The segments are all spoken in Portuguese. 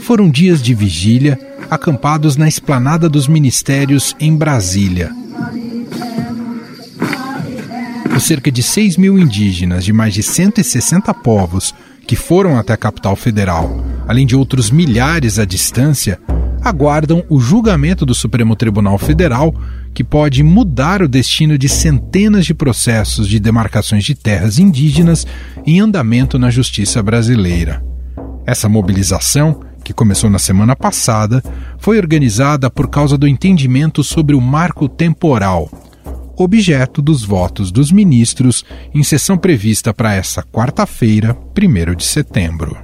Foram dias de vigília, acampados na esplanada dos ministérios em Brasília. Os cerca de 6 mil indígenas de mais de 160 povos que foram até a capital federal, além de outros milhares à distância, aguardam o julgamento do Supremo Tribunal Federal, que pode mudar o destino de centenas de processos de demarcações de terras indígenas em andamento na justiça brasileira. Essa mobilização que começou na semana passada, foi organizada por causa do entendimento sobre o marco temporal, objeto dos votos dos ministros em sessão prevista para essa quarta-feira, 1 de setembro.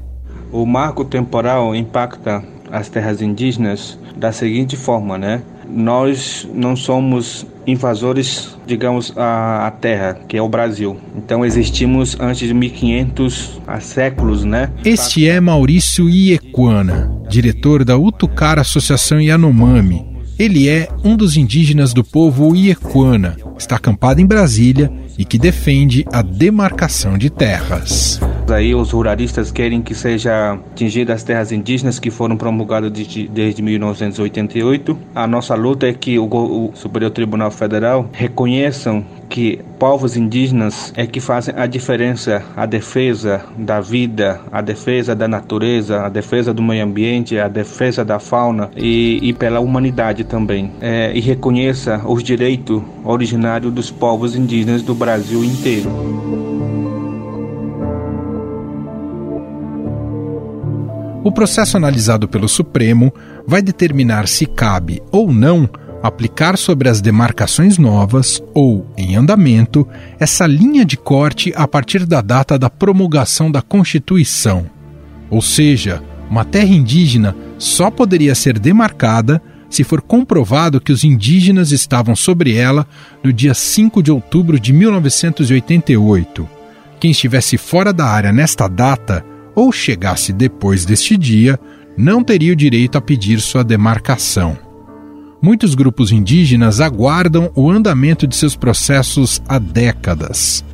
O marco temporal impacta as terras indígenas da seguinte forma, né? Nós não somos invasores, digamos, a, a, terra, que é o Brasil. Então existimos antes de 1500, há séculos, né? Este é Maurício Iequana, diretor da Utucara Associação Yanomami. Ele é um dos indígenas do povo Iequana, está acampado em Brasília e que defende a demarcação de terras. Aí os ruralistas querem que seja atingidas as terras indígenas que foram promulgadas de, desde 1988. A nossa luta é que o, o Superior Tribunal Federal reconheçam que povos indígenas é que fazem a diferença, a defesa da vida, a defesa da natureza, a defesa do meio ambiente, a defesa da fauna e, e pela humanidade também. É, e reconheça os direitos originários dos povos indígenas do Brasil inteiro. O processo analisado pelo Supremo vai determinar se cabe ou não aplicar sobre as demarcações novas ou em andamento essa linha de corte a partir da data da promulgação da Constituição. Ou seja, uma terra indígena só poderia ser demarcada se for comprovado que os indígenas estavam sobre ela no dia 5 de outubro de 1988. Quem estivesse fora da área nesta data ou chegasse depois deste dia, não teria o direito a pedir sua demarcação. Muitos grupos indígenas aguardam o andamento de seus processos há décadas.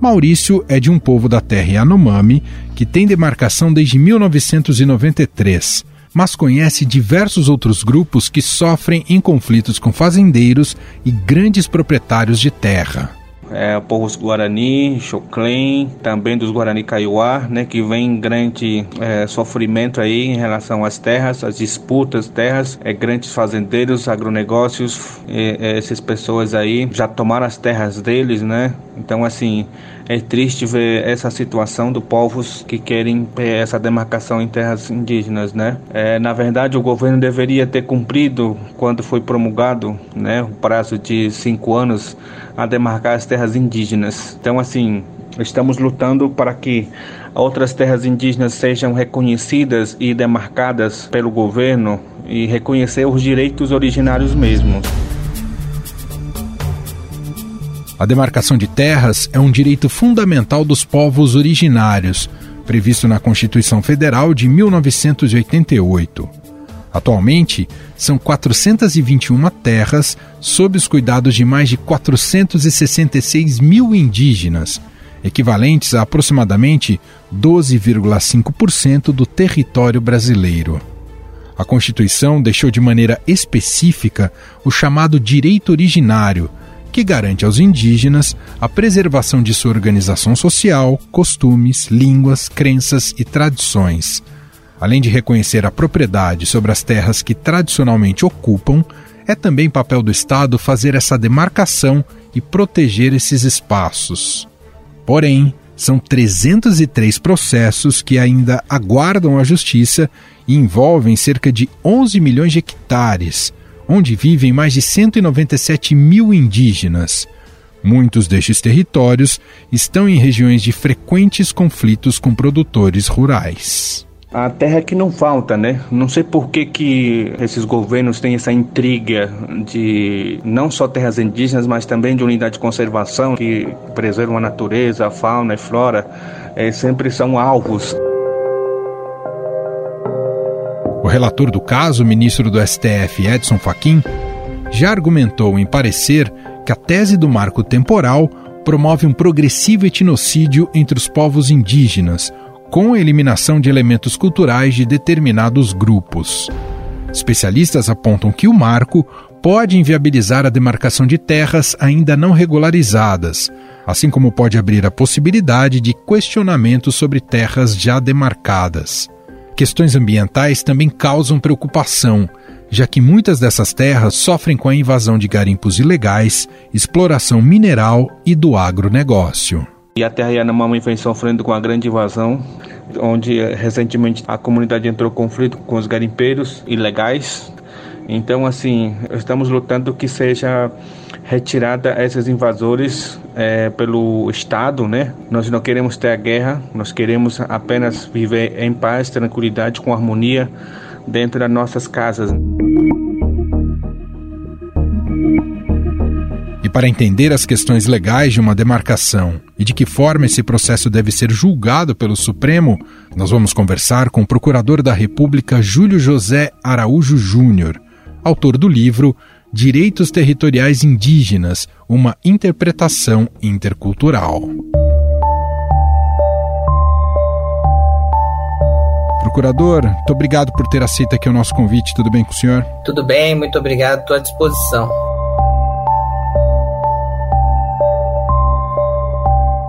Maurício é de um povo da terra Yanomami que tem demarcação desde 1993, mas conhece diversos outros grupos que sofrem em conflitos com fazendeiros e grandes proprietários de terra é, povos Guarani, Xoclém, também dos Guarani Kaiowá, né, que vem grande é, sofrimento aí em relação às terras, as disputas terras, é, grandes fazendeiros, agronegócios, é, essas pessoas aí já tomaram as terras deles, né? Então assim é triste ver essa situação do povos que querem essa demarcação em terras indígenas, né? É, na verdade, o governo deveria ter cumprido quando foi promulgado, né, o prazo de cinco anos a demarcar as terras indígenas. Então, assim, estamos lutando para que outras terras indígenas sejam reconhecidas e demarcadas pelo governo e reconhecer os direitos originários mesmo. A demarcação de terras é um direito fundamental dos povos originários, previsto na Constituição Federal de 1988. Atualmente, são 421 terras sob os cuidados de mais de 466 mil indígenas, equivalentes a aproximadamente 12,5% do território brasileiro. A Constituição deixou de maneira específica o chamado direito originário, que garante aos indígenas a preservação de sua organização social, costumes, línguas, crenças e tradições Além de reconhecer a propriedade sobre as terras que tradicionalmente ocupam, é também papel do Estado fazer essa demarcação e proteger esses espaços. Porém, são 303 processos que ainda aguardam a justiça e envolvem cerca de 11 milhões de hectares, onde vivem mais de 197 mil indígenas. Muitos destes territórios estão em regiões de frequentes conflitos com produtores rurais a terra que não falta, né? Não sei por que, que esses governos têm essa intriga de não só terras indígenas, mas também de unidade de conservação que preservam a natureza, a fauna e flora, é, sempre são alvos. Relator do caso, ministro do STF Edson Fachin, já argumentou em parecer que a tese do marco temporal promove um progressivo etnocídio entre os povos indígenas, com a eliminação de elementos culturais de determinados grupos. Especialistas apontam que o marco pode inviabilizar a demarcação de terras ainda não regularizadas, assim como pode abrir a possibilidade de questionamentos sobre terras já demarcadas. Questões ambientais também causam preocupação, já que muitas dessas terras sofrem com a invasão de garimpos ilegais, exploração mineral e do agronegócio. E a terra Yanomami vem sofrendo com a grande invasão, onde eh, recentemente a comunidade entrou em conflito com os garimpeiros ilegais. Então, assim, estamos lutando que seja retirada esses invasores é, pelo Estado, né? Nós não queremos ter a guerra, nós queremos apenas viver em paz, tranquilidade, com harmonia dentro das nossas casas. E para entender as questões legais de uma demarcação e de que forma esse processo deve ser julgado pelo Supremo, nós vamos conversar com o Procurador da República Júlio José Araújo Júnior, autor do livro Direitos Territoriais Indígenas Uma Interpretação Intercultural. Procurador, muito obrigado por ter aceito aqui o nosso convite. Tudo bem com o senhor? Tudo bem, muito obrigado. Estou à disposição.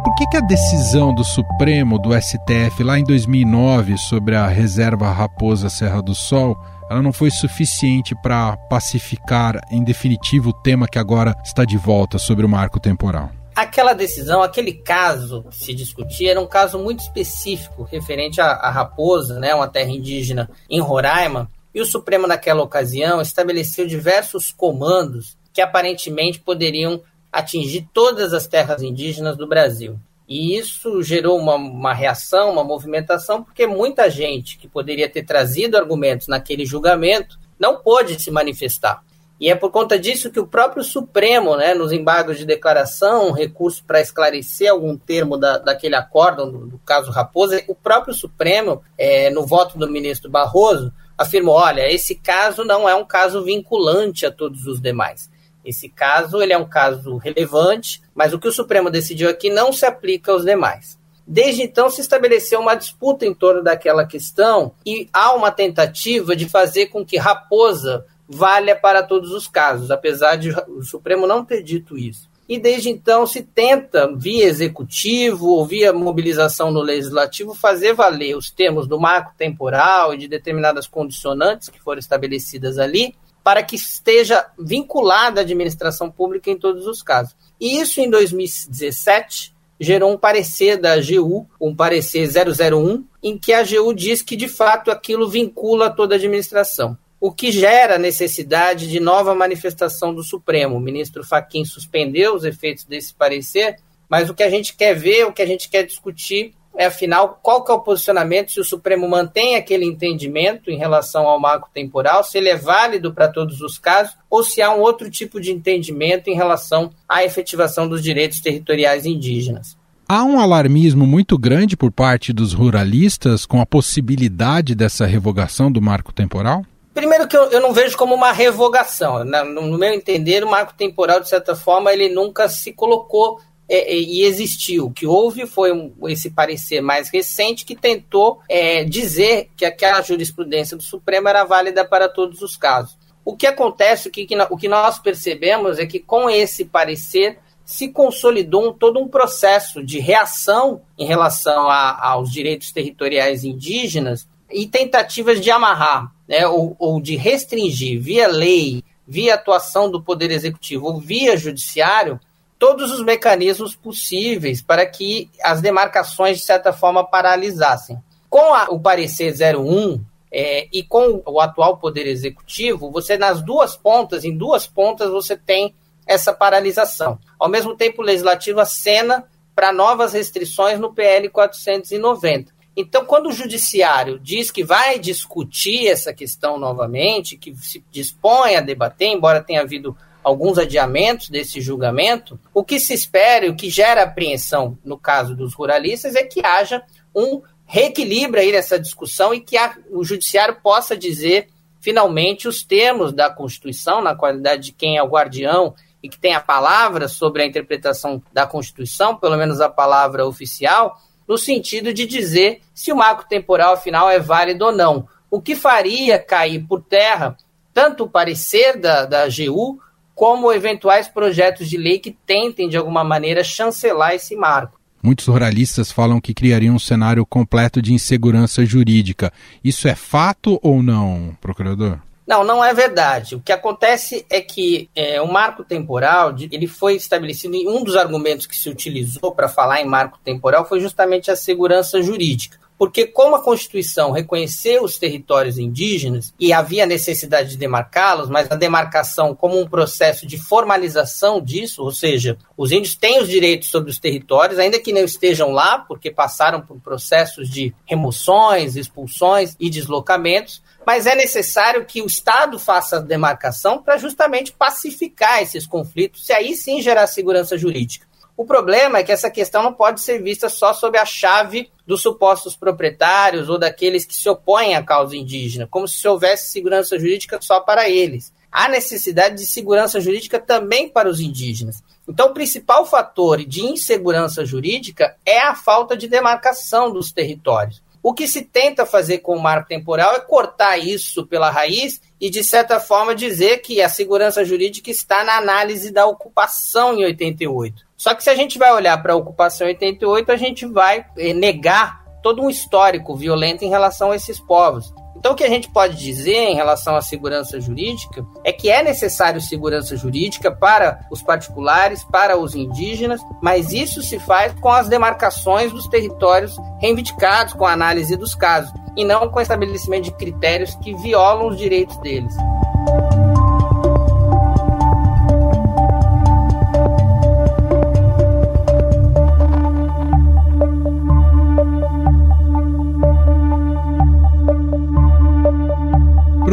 Por que, que a decisão do Supremo, do STF, lá em 2009, sobre a reserva Raposa Serra do Sol, ela não foi suficiente para pacificar, em definitivo, o tema que agora está de volta sobre o marco temporal? aquela decisão, aquele caso que se discutia, era um caso muito específico, referente à, raposa, né, uma terra indígena em Roraima, e o Supremo, naquela ocasião, estabeleceu diversos comandos que aparentemente poderiam atingir todas as terras indígenas do Brasil. E isso gerou uma, uma, reação, uma movimentação, porque muita gente que poderia ter trazido argumentos naquele julgamento não pôde se manifestar. E é por conta disso que o próprio Supremo, né, nos embargos de declaração, um recurso para esclarecer algum termo da, daquele acórdão, do, do, caso Raposa, o próprio Supremo, é, no voto do ministro Barroso, afirmou: olha, esse caso não é um caso vinculante a todos os demais. Esse caso ele é um caso relevante, mas o que o Supremo decidiu aqui não se aplica aos demais. Desde então se estabeleceu uma disputa em torno daquela questão e há uma tentativa de fazer com que Raposa valha para todos os casos, apesar de o Supremo não ter dito isso. E desde então se tenta, via executivo ou via mobilização no legislativo, fazer valer os termos do marco temporal e de determinadas condicionantes que foram estabelecidas ali, para que esteja vinculada à administração pública em todos os casos. E isso em 2017 gerou um parecer da AGU, um parecer 001, em que a AGU diz que de fato aquilo vincula toda a administração o que gera a necessidade de nova manifestação do Supremo. O ministro Faquim suspendeu os efeitos desse parecer, mas o que a gente quer ver, o que a gente quer discutir é, afinal, qual que é o posicionamento, se o Supremo mantém aquele entendimento em relação ao marco temporal, se ele é válido para todos os casos, ou se há um outro tipo de entendimento em relação à efetivação dos direitos territoriais indígenas. Há um alarmismo muito grande por parte dos ruralistas com a possibilidade dessa revogação do marco temporal? Primeiro que eu, eu não vejo como uma revogação. No, meu entender, o marco temporal, de certa forma, ele nunca se colocou é, é, e existiu. O que houve foi um, esse parecer mais recente que tentou é, dizer que aquela jurisprudência do Supremo era válida para todos os casos. O que acontece, o que, o que nós percebemos é que com esse parecer se consolidou um, todo um processo de reação em relação a, aos direitos territoriais indígenas e tentativas de amarrar né, ou, ou de restringir via lei, via atuação do Poder Executivo ou via Judiciário todos os mecanismos possíveis para que as demarcações, de certa forma, paralisassem. Com a, o parecer 01 é, e com o atual Poder Executivo, você, nas duas pontas, em duas pontas, você tem essa paralisação. Ao mesmo tempo, o Legislativo acena para novas restrições no PL 490. Então, quando o judiciário diz que vai discutir essa questão novamente, que se dispõe a debater, embora tenha havido alguns adiamentos desse julgamento, o que se espera e o que gera apreensão no caso dos ruralistas é que haja um reequilíbrio aí nessa discussão e que a, o judiciário possa dizer finalmente os termos da Constituição, na qualidade de quem é o guardião e que tem a palavra sobre a interpretação da Constituição, pelo menos a palavra oficial, no sentido de dizer se o marco temporal, afinal, é válido ou não. O que faria cair por terra tanto o parecer da, da AGU como eventuais projetos de lei que tentem, de alguma maneira, chancelar esse marco. Muitos ruralistas falam que criariam um cenário completo de insegurança jurídica. Isso é fato ou não, procurador? Não, não é verdade. O que acontece é que é, o marco temporal ele foi estabelecido em um dos argumentos que se utilizou para falar em marco temporal foi justamente a segurança jurídica. Porque, como a Constituição reconheceu os territórios indígenas e havia necessidade de demarcá-los, mas a demarcação como um processo de formalização disso, ou seja, os índios têm os direitos sobre os territórios, ainda que não estejam lá, porque passaram por processos de remoções, expulsões e deslocamentos, mas é necessário que o Estado faça a demarcação para justamente pacificar esses conflitos e aí sim gerar segurança jurídica. O problema é que essa questão não pode ser vista só sob a chave dos supostos proprietários ou daqueles que se opõem à causa indígena, como se houvesse segurança jurídica só para eles. Há necessidade de segurança jurídica também para os indígenas. Então, o principal fator de insegurança jurídica é a falta de demarcação dos territórios. O que se tenta fazer com o marco temporal é cortar isso pela raiz e, de certa forma, dizer que a segurança jurídica está na análise da ocupação em 88. Só que se a gente vai olhar para a ocupação em 88, a gente vai eh, negar todo um histórico violento em relação a esses povos. Então, o que a gente pode dizer em relação à segurança jurídica é que é necessário segurança jurídica para os particulares, para os indígenas, mas isso se faz com as demarcações dos territórios reivindicados, com a análise dos casos, e não com o estabelecimento de critérios que violam os direitos deles.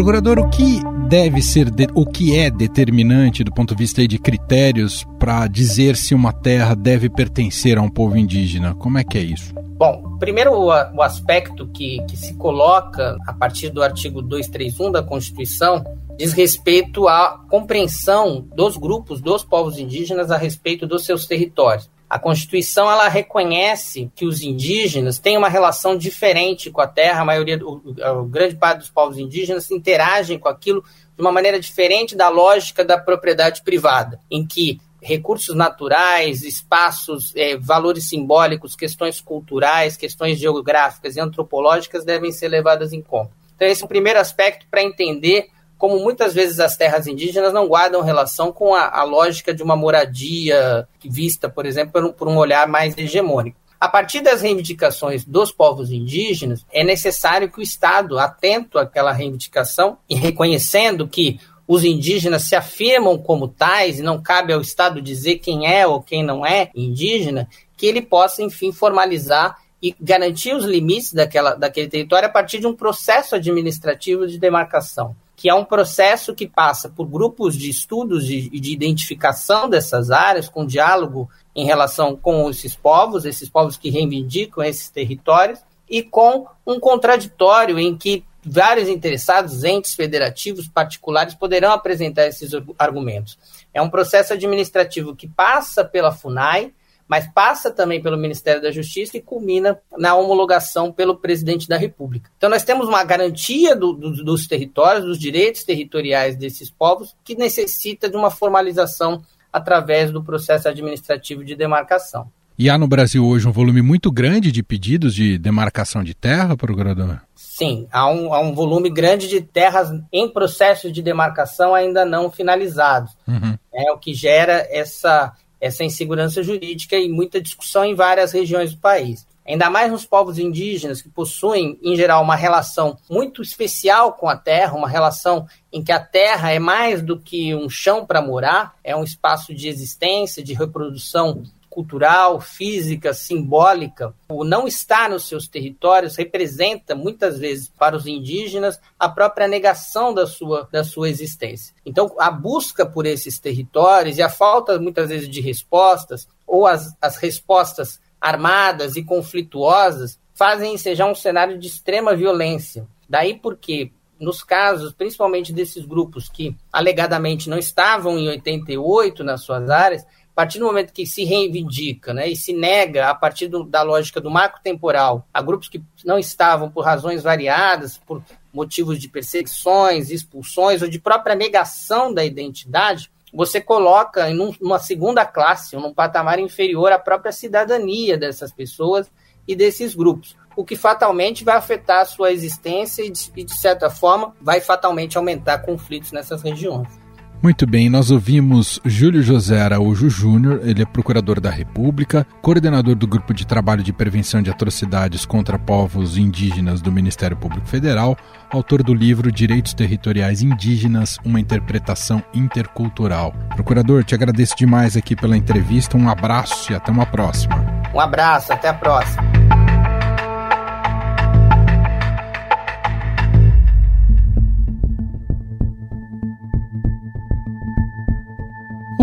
Procurador, o que deve ser, de, o que é determinante do ponto de vista de critérios para dizer se uma terra deve pertencer a um povo indígena? Como é que é isso? Bom, primeiro o, o aspecto que, que se coloca a partir do artigo 231 da Constituição diz respeito à compreensão dos grupos dos povos indígenas a respeito dos seus territórios. A Constituição ela reconhece que os indígenas têm uma relação diferente com a terra, a maioria, o, grande parte dos povos indígenas interagem com aquilo de uma maneira diferente da lógica da propriedade privada, em que recursos naturais, espaços, é, valores simbólicos, questões culturais, questões geográficas e antropológicas devem ser levadas em conta. Então, esse é o primeiro aspecto para entender como muitas vezes as terras indígenas não guardam relação com a, a lógica de uma moradia vista, por exemplo, por um, por um olhar mais hegemônico. A partir das reivindicações dos povos indígenas, é necessário que o Estado, atento àquela reivindicação e reconhecendo que os indígenas se afirmam como tais e não cabe ao Estado dizer quem é ou quem não é indígena, que ele possa, enfim, formalizar e garantir os limites daquela, daquele território a partir de um processo administrativo de demarcação que é um processo que passa por grupos de estudos e de, de, identificação dessas áreas, com diálogo em relação com esses povos, esses povos que reivindicam esses territórios, e com um contraditório em que vários interessados, entes federativos particulares, poderão apresentar esses argumentos. É um processo administrativo que passa pela FUNAI, mas passa também pelo Ministério da Justiça e culmina na homologação pelo presidente da República. Então, nós temos uma garantia do, do, dos territórios, dos direitos territoriais desses povos, que necessita de uma formalização através do processo administrativo de demarcação. E há no Brasil hoje um volume muito grande de pedidos de demarcação de terra, procurador? Sim, há um, há um volume grande de terras em processo de demarcação ainda não finalizados. Uhum. É o que gera essa essa insegurança jurídica e muita discussão em várias regiões do país. Ainda mais nos povos indígenas, que possuem, em geral, uma relação muito especial com a terra, uma relação em que a terra é mais do que um chão para morar, é um espaço de existência, de reprodução cultural, física, simbólica, o não estar nos seus territórios representa muitas vezes para os indígenas a própria negação da sua, da sua existência. Então, a busca por esses territórios e a falta muitas vezes de respostas ou as, as respostas armadas e conflituosas fazem ensejar um cenário de extrema violência. Daí porque nos casos, principalmente desses grupos que alegadamente não estavam em 88 nas suas áreas, a partir do momento que se reivindica né, e se nega, a partir do, da lógica do marco temporal, a grupos que não estavam por razões variadas, por motivos de perseguições, expulsões ou de própria negação da identidade, você coloca em um, uma segunda classe, num patamar inferior à própria cidadania dessas pessoas e desses grupos, o que fatalmente vai afetar a sua existência e, de, e de certa forma, vai fatalmente aumentar conflitos nessas regiões. Muito bem, nós ouvimos Júlio José Araújo Júnior, ele é procurador da República, coordenador do Grupo de Trabalho de Prevenção de Atrocidades contra Povos Indígenas do Ministério Público Federal, autor do livro Direitos Territoriais Indígenas, uma interpretação intercultural. Procurador, te agradeço demais aqui pela entrevista, um abraço e até uma próxima. Um abraço, até a próxima.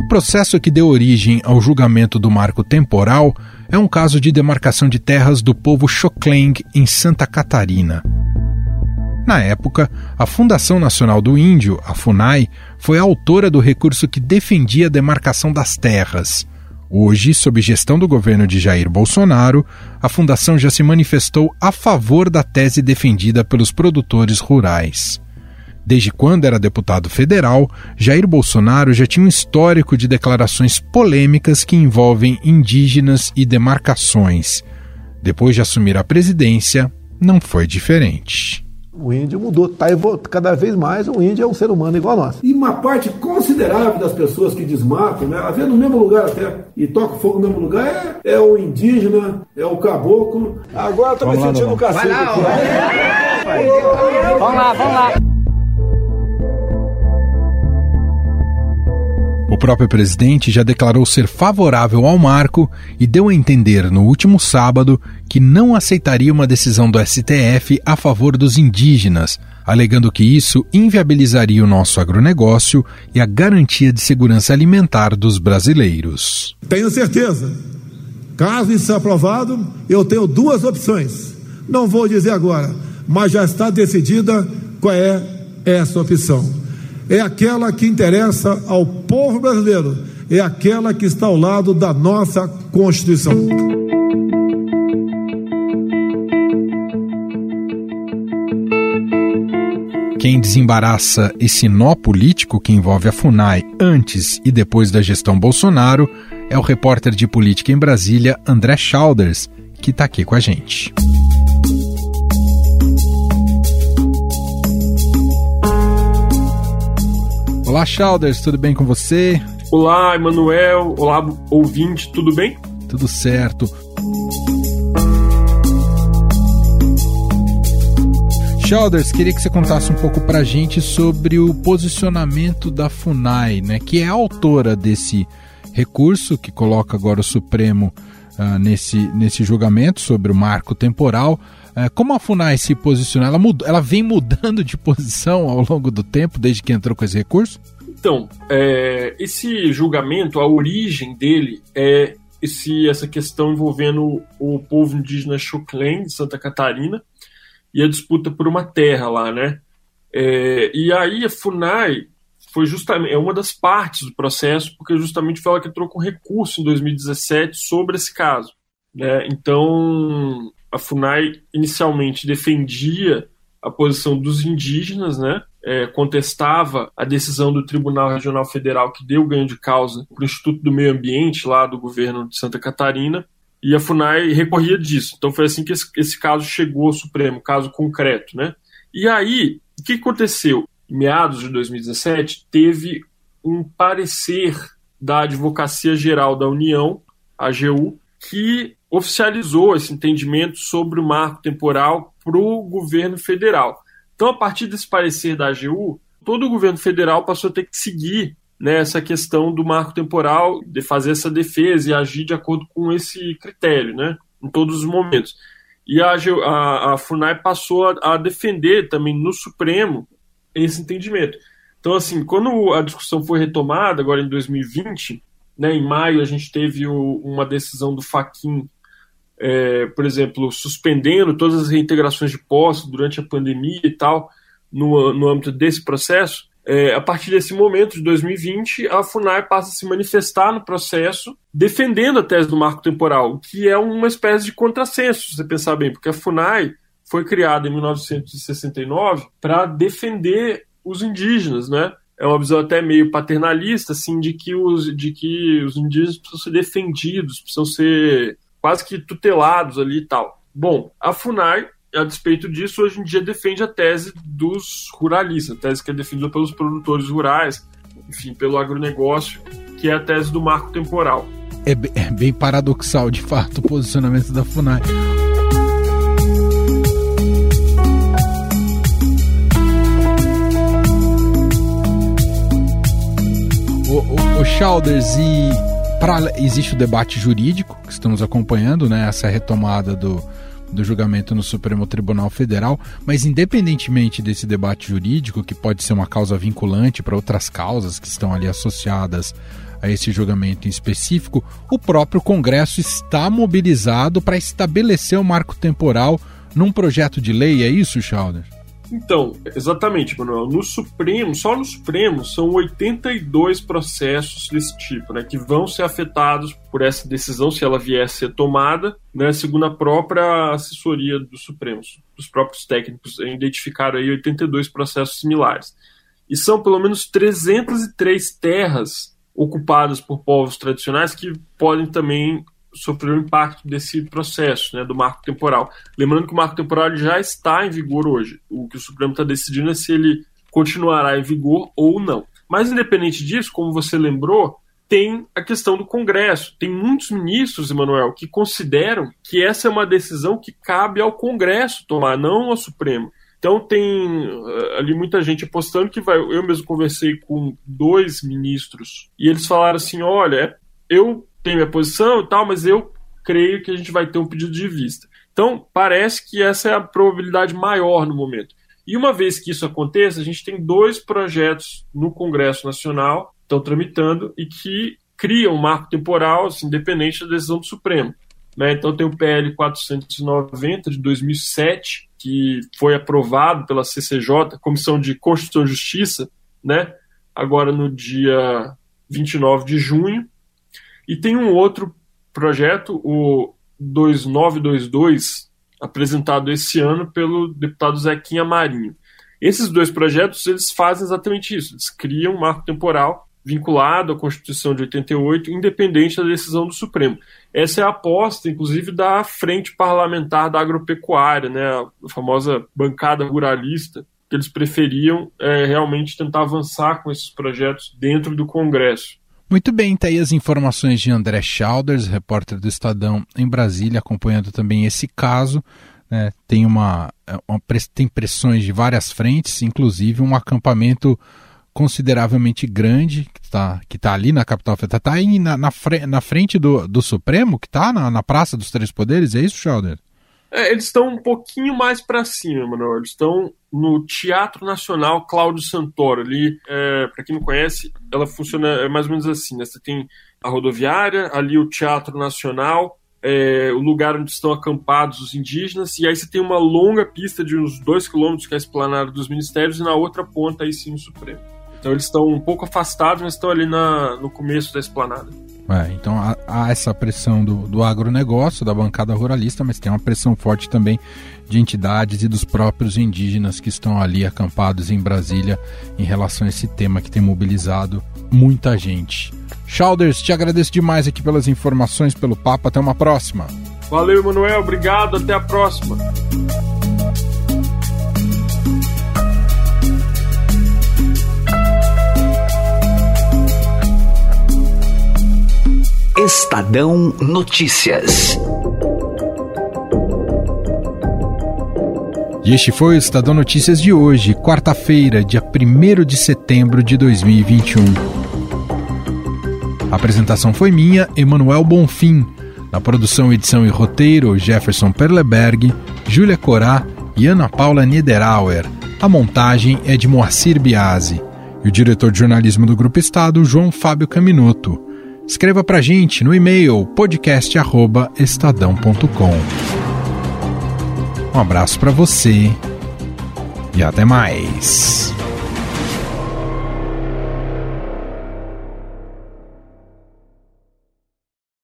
Processo que deu origem ao julgamento do marco temporal é um caso de demarcação de terras do povo Xokleng em Santa Catarina. Na época, a Fundação Nacional do Índio, a FUNAI, foi a autora do recurso que defendia a demarcação das terras. Hoje, sob gestão do governo de Jair Bolsonaro, a fundação já se manifestou a favor da tese defendida pelos produtores rurais. Desde quando era deputado federal, Jair Bolsonaro já tinha um histórico de declarações polêmicas que envolvem indígenas e demarcações. Depois de assumir a presidência, não foi diferente. O índio mudou, tá cada vez mais o índio é um ser humano igual a nós. E uma parte considerável das pessoas que desmatam, né, às vezes no mesmo lugar até, e toca fogo no mesmo lugar, é, é o indígena, é o caboclo. Agora estou me sentindo um cacete. Vai lá, vai lá. Vamos lá, vamos lá. Próprio presidente já declarou ser favorável ao marco e deu a entender no último sábado que não aceitaria uma decisão do STF a favor dos indígenas, alegando que isso inviabilizaria o nosso agronegócio e a garantia de segurança alimentar dos brasileiros. Tenho certeza. Caso isso seja aprovado, eu tenho duas opções. Não vou dizer agora, mas já está decidida qual é essa opção é aquela que interessa ao povo brasileiro, é aquela que está ao lado da nossa Constituição. Quem desembaraça esse nó político que envolve a FUNAI antes e depois da gestão Bolsonaro é o repórter de política em Brasília, André Schauders, que está aqui com a gente. Olá, Chalders, tudo bem com você? Olá, Emanuel. Olá, ouvinte, tudo bem? Tudo certo. Chalders, queria que você contasse um pouco pra gente sobre o posicionamento da FUNAI, né, que é a autora desse recurso que coloca agora o Supremo uh, nesse, nesse julgamento sobre o marco temporal. Uh, como a FUNAI se posiciona? Ela, ela vem mudando de posição ao longo do tempo, desde que entrou com esse recurso? Então, é, esse julgamento, a origem dele é esse, essa questão envolvendo o povo indígena Xuclém, de Santa Catarina, e a disputa por uma terra lá, né? É, e aí a FUNAI foi justamente é uma das partes do processo, porque justamente foi ela que entrou com recurso em 2017 sobre esse caso. Né? Então, a FUNAI inicialmente defendia a posição dos indígenas, né? É, contestava a decisão do Tribunal Regional Federal que deu ganho de causa para o Instituto do Meio Ambiente lá do governo de Santa Catarina e a FUNAI recorria disso. Então foi assim que esse, esse caso chegou ao Supremo, caso concreto, né? E aí, o que aconteceu? Em meados de 2017, teve um parecer da Advocacia Geral da União, AGU, que oficializou esse entendimento sobre o marco temporal para o governo federal. Então, a partir desse parecer da AGU, todo o governo federal passou a ter que seguir né, essa questão do marco temporal, de fazer essa defesa e agir de acordo com esse critério, né, em todos os momentos. E a, a, a FUNAI passou a, a defender também no Supremo esse entendimento. Então, assim, quando a discussão foi retomada, agora em 2020, né, em maio, a gente teve o, uma decisão do Faquin é, por exemplo, suspendendo todas as reintegrações de postos durante a pandemia e tal, no, no âmbito desse processo, é, a partir desse momento, de 2020, a FUNAI passa a se manifestar no processo defendendo a tese do marco temporal, que é uma espécie de contrassenso, se você pensar bem, porque a FUNAI foi criada em 1969 para defender os indígenas, né? É uma visão até meio paternalista, assim, de que os, de que os indígenas precisam ser defendidos, precisam ser quase que tutelados ali e tal. Bom, a FUNAI a despeito disso, hoje em dia defende a tese dos ruralistas, a tese que é defendida pelos produtores rurais, enfim, pelo agronegócio, que é a tese do marco temporal. É, é bem paradoxal, de fato, o posicionamento da FUNAI. O, o, o Chalders, e pra, existe o debate jurídico que estamos acompanhando, né? Essa retomada do, do julgamento no Supremo Tribunal Federal, mas independentemente desse debate jurídico, que pode ser uma causa vinculante para outras causas que estão ali associadas a esse julgamento em específico, o próprio Congresso está mobilizado para estabelecer o marco temporal num projeto de lei, é isso, Schauder? Então, exatamente, Manuel. No Supremo, só no Supremo, são 82 processos desse tipo, né, que vão ser afetados por essa decisão, se ela vier a ser tomada, né, segundo a própria assessoria do Supremo. Os próprios técnicos identificaram aí 82 processos similares. E são pelo menos 303 terras ocupadas por povos tradicionais que podem também sofreu o impacto desse processo, né, do marco temporal. Lembrando que o marco temporal já está em vigor hoje. O que o Supremo está decidindo é se ele continuará em vigor ou não. Mas, independente disso, como você lembrou, tem a questão do Congresso. Tem muitos ministros, Emanuel, que consideram que essa é uma decisão que cabe ao Congresso tomar, não ao Supremo. Então tem eh, ali muita gente apostando que vai. Eu mesmo conversei com dois ministros e eles falaram assim: olha, eu tenho minha posição e tal, mas eu creio que a gente vai ter um pedido de vista. Então, parece que essa é a probabilidade maior no momento. E uma vez que isso aconteça, a gente tem dois projetos no Congresso Nacional, estão tramitando, e que criam um marco temporal assim, independente da decisão do Supremo. Né? Então, tem o PL 490 de 2007, que foi aprovado pela CCJ, Comissão de Constituição e Justiça, né? agora no dia 29 de junho, e tem um outro projeto, o 2922, apresentado esse ano pelo deputado Zequinha Marinho. Esses dois projetos eles fazem exatamente isso, eles criam um marco temporal vinculado à Constituição de 88, independente da decisão do Supremo. Essa é a aposta, inclusive, da Frente Parlamentar da Agropecuária, né, a famosa bancada ruralista, que eles preferiam é, realmente tentar avançar com esses projetos dentro do Congresso. Muito bem, tá aí as informações de André Schauders, repórter do Estadão em Brasília, acompanhando também esse caso. Né? Tem, uma, é, uma, tem pressões de várias frentes, inclusive um acampamento consideravelmente grande que está que tá ali na capital federal. Está aí na, na, na, frente do, do Supremo, que está na, na Praça dos Três Poderes, é isso, Schauder? É, eles estão um pouquinho mais para cima, Manuel. Eles estão no Teatro Nacional Cláudio Santoro. Ali, é, para quem não conhece, ela funciona é mais ou menos assim. Né? Você tem a rodoviária, ali o Teatro Nacional, é, o lugar onde estão acampados os indígenas, e aí você tem uma longa pista de uns dois quilômetros que é a esplanada dos ministérios, e na outra ponta aí sim o Supremo. Então eles estão um pouco afastados, mas estão ali na, no começo da esplanada. É, então há, há, essa pressão do, do agronegócio, da bancada ruralista, mas tem uma pressão forte também de entidades e dos próprios indígenas que estão ali acampados em Brasília em relação a esse tema que tem mobilizado muita gente. Chalders, te agradeço demais aqui pelas informações, pelo papo. Até uma próxima. Valeu, Manuel. Obrigado. Até a próxima. Estadão Notícias. E este foi o Estadão Notícias de hoje, quarta-feira, dia 1 de setembro de 2021. A apresentação foi minha, Emanuel Bonfim. Na produção, edição e roteiro, Jefferson Perleberg, Júlia Corá e Ana Paula Niederauer. A montagem é de Moacir Biasi. E o diretor de jornalismo do Grupo Estado, João Fábio Caminoto. Escreva para gente no e-mail podcast@estadão.com. Um abraço para você e até mais.